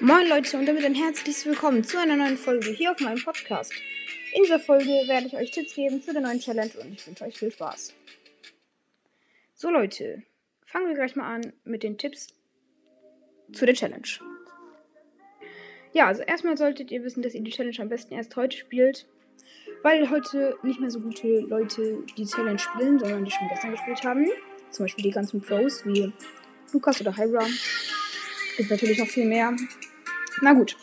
Moin Leute und damit ein herzliches Willkommen zu einer neuen Folge hier auf meinem Podcast. In dieser Folge werde ich euch Tipps geben zu der neuen Challenge und ich wünsche euch viel Spaß. So Leute, fangen wir gleich mal an mit den Tipps zu der Challenge. Ja, also erstmal solltet ihr wissen, dass ihr die Challenge am besten erst heute spielt, weil heute nicht mehr so gute Leute die Challenge spielen, sondern die schon gestern gespielt haben. Zum Beispiel die ganzen Pros wie Lukas oder Hybra. Gibt natürlich noch viel mehr. Na gut,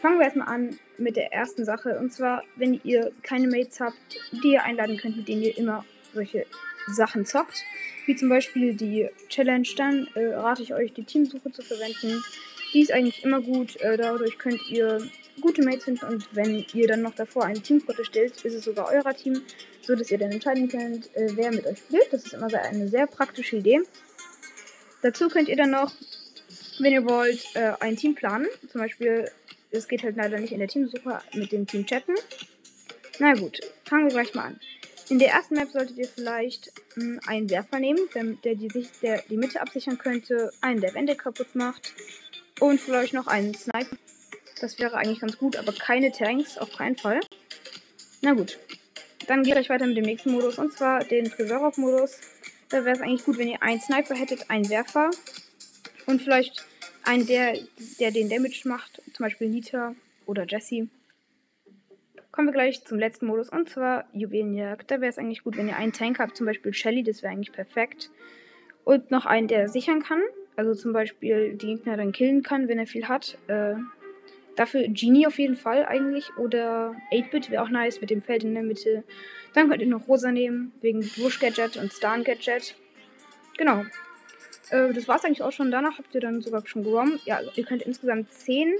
fangen wir erstmal an mit der ersten Sache. Und zwar, wenn ihr keine Mates habt, die ihr einladen könnt, mit denen ihr immer solche Sachen zockt, wie zum Beispiel die Challenge, dann äh, rate ich euch, die Teamsuche zu verwenden. Die ist eigentlich immer gut. Äh, dadurch könnt ihr gute Mates finden und wenn ihr dann noch davor ein Teamfoto stellt, ist es sogar euer Team, so dass ihr dann entscheiden könnt, äh, wer mit euch spielt. Das ist immer eine sehr praktische Idee. Dazu könnt ihr dann noch wenn ihr wollt, äh, ein Team planen. Zum Beispiel, es geht halt leider nicht in der Teamsuche mit dem Team chatten. Na gut, fangen wir gleich mal an. In der ersten Map solltet ihr vielleicht mh, hm, einen Werfer nehmen, der die, Sicht, der die Mitte absichern könnte, einen, der Wände kaputt macht und vielleicht noch einen Sniper. Das wäre eigentlich ganz gut, aber keine Tanks, auf keinen Fall. Na gut, dann geht euch weiter mit dem nächsten Modus und zwar den Tresorov-Modus. Da wäre es eigentlich gut, wenn ihr einen Sniper hättet, einen Werfer und vielleicht einen, der, der den Damage macht, zum Beispiel Nita oder Jesse. Kommen wir gleich zum letzten Modus und zwar Juwelenjagd. Da wäre es eigentlich gut, wenn ihr einen Tank habt, zum Beispiel Shelly, das wäre eigentlich perfekt. Und noch einen, der sichern kann, also zum Beispiel die Gegner dann killen kann, wenn er viel hat. Äh, dafür Genie auf jeden Fall eigentlich oder 8-Bit wäre auch nice mit dem Feld in der Mitte. Dann könnt ihr noch Rosa nehmen, wegen Bush Gadget und Star Gadget. Genau. Äh, das war's eigentlich auch schon. Danach habt ihr dann sogar schon gewonnen. Ja, ihr könnt insgesamt 10,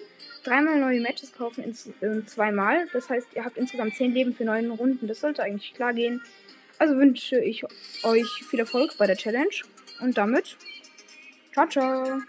dreimal neue Matches kaufen, ins, äh, zweimal. Das heißt, ihr habt insgesamt 10 Leben für neun Runden. Das sollte eigentlich klar gehen. Also wünsche ich euch viel Erfolg bei der Challenge. Und damit, ciao, ciao.